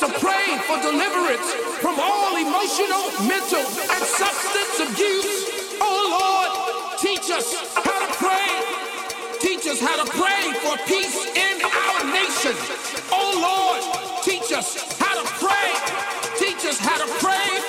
to pray for deliverance from all emotional, mental, and substance abuse. Oh Lord, teach us how to pray. Teach us how to pray for peace in our nation. Oh Lord, teach us how to pray. Teach us how to pray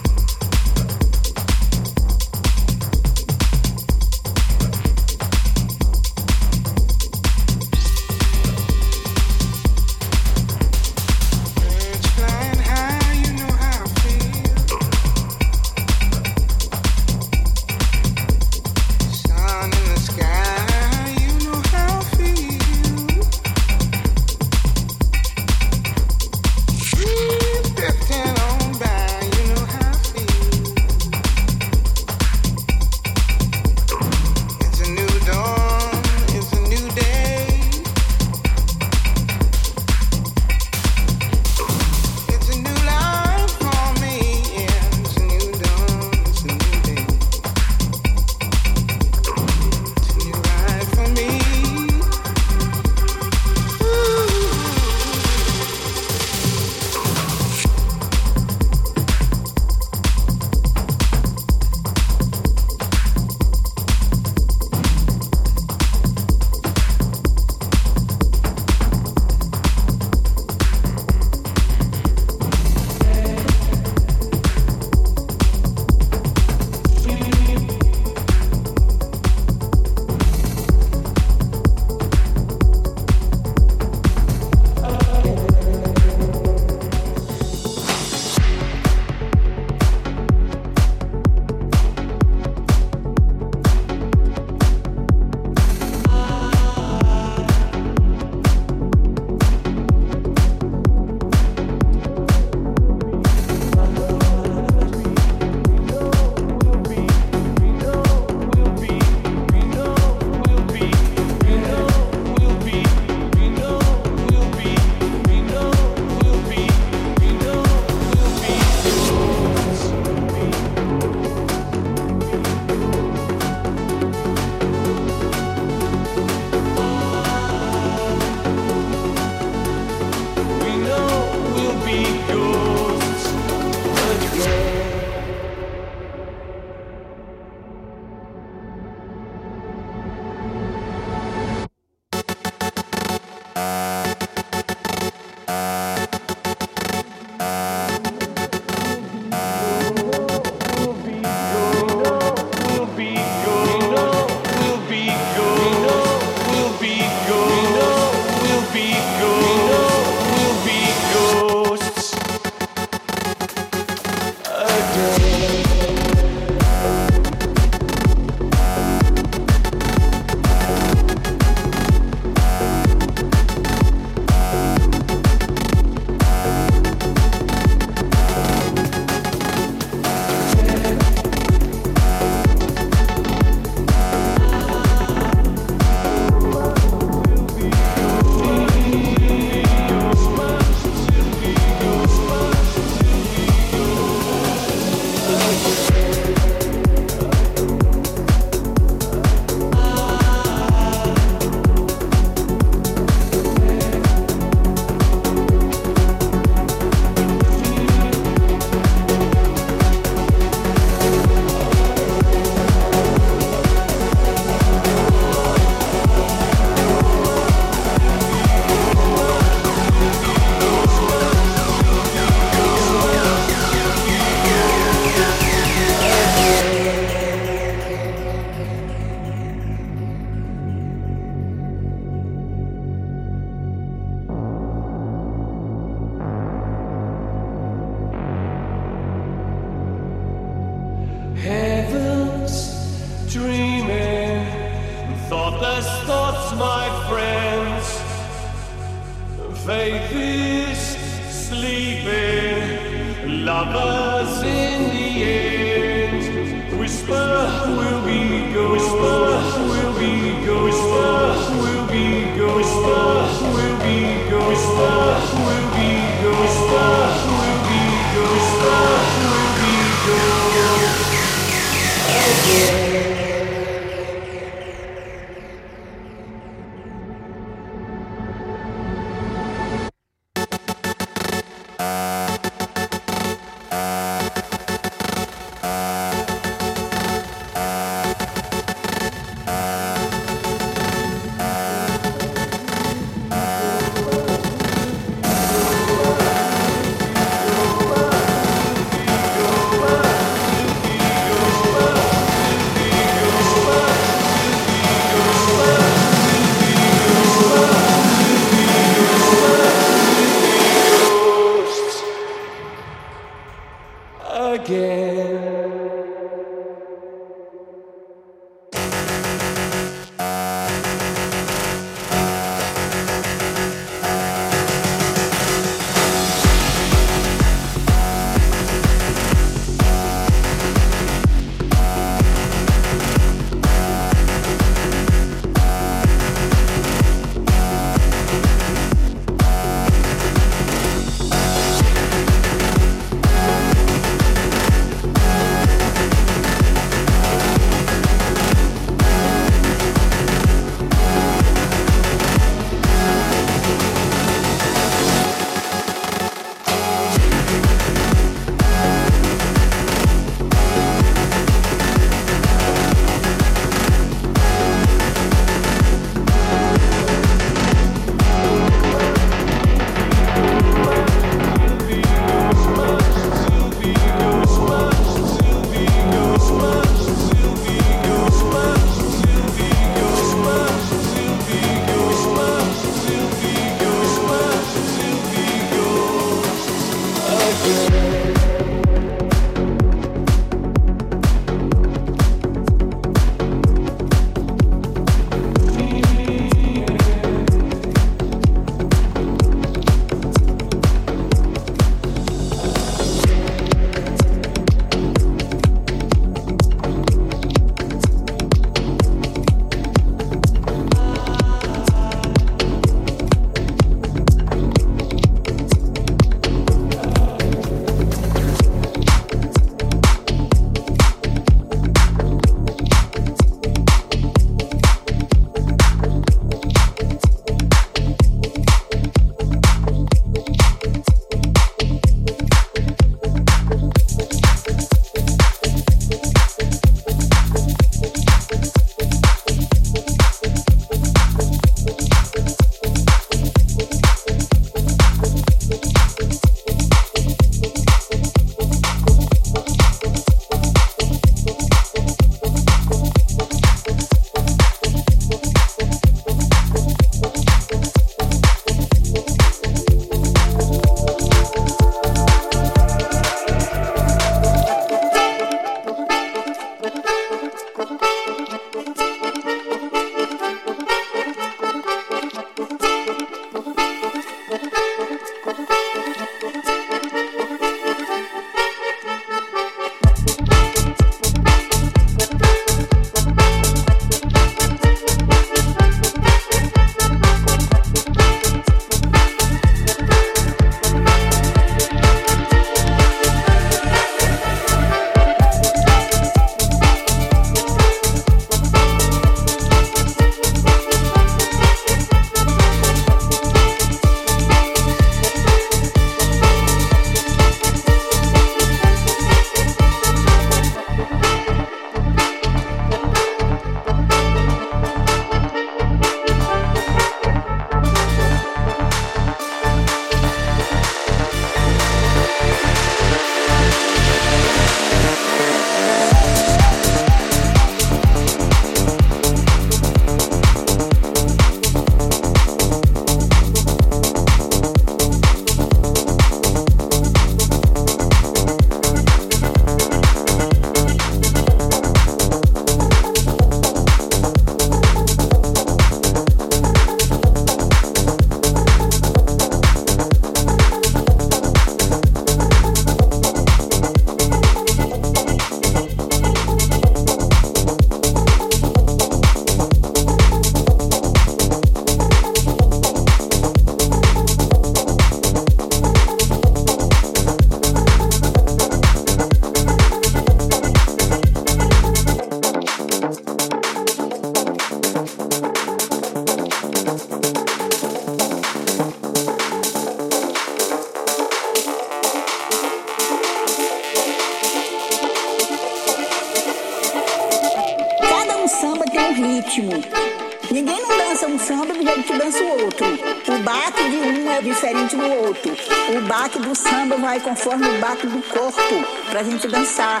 samba vai conforme o baque do corpo pra gente dançar.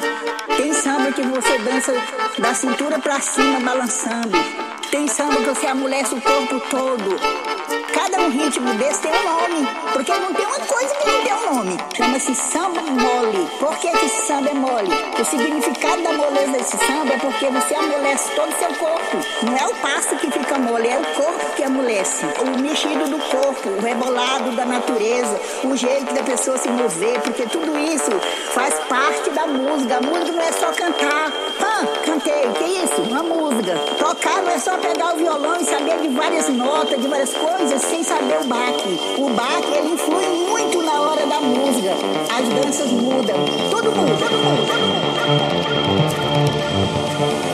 Tem samba que você dança da cintura pra cima balançando. Tem samba que você amolece o corpo todo. Cada um ritmo desse tem um nome, porque não tem uma coisa que não tem nome. Chama-se samba mole. Por que esse samba é mole? O significado da moleza desse samba é porque você amolece todo o seu corpo. Não é o passo que fica mole, é o corpo que amolece. O mexido do corpo, o rebolado da natureza, o jeito da pessoa se mover, porque tudo isso faz parte da música. A música não é só cantar. Ah, cantei, que isso? Uma música. Tocar não é só pegar o violão e saber de várias notas, de várias coisas, sem saber o baque. O baque, ele influi música. As danças mudam. Todo mundo, todo mundo, todo mundo.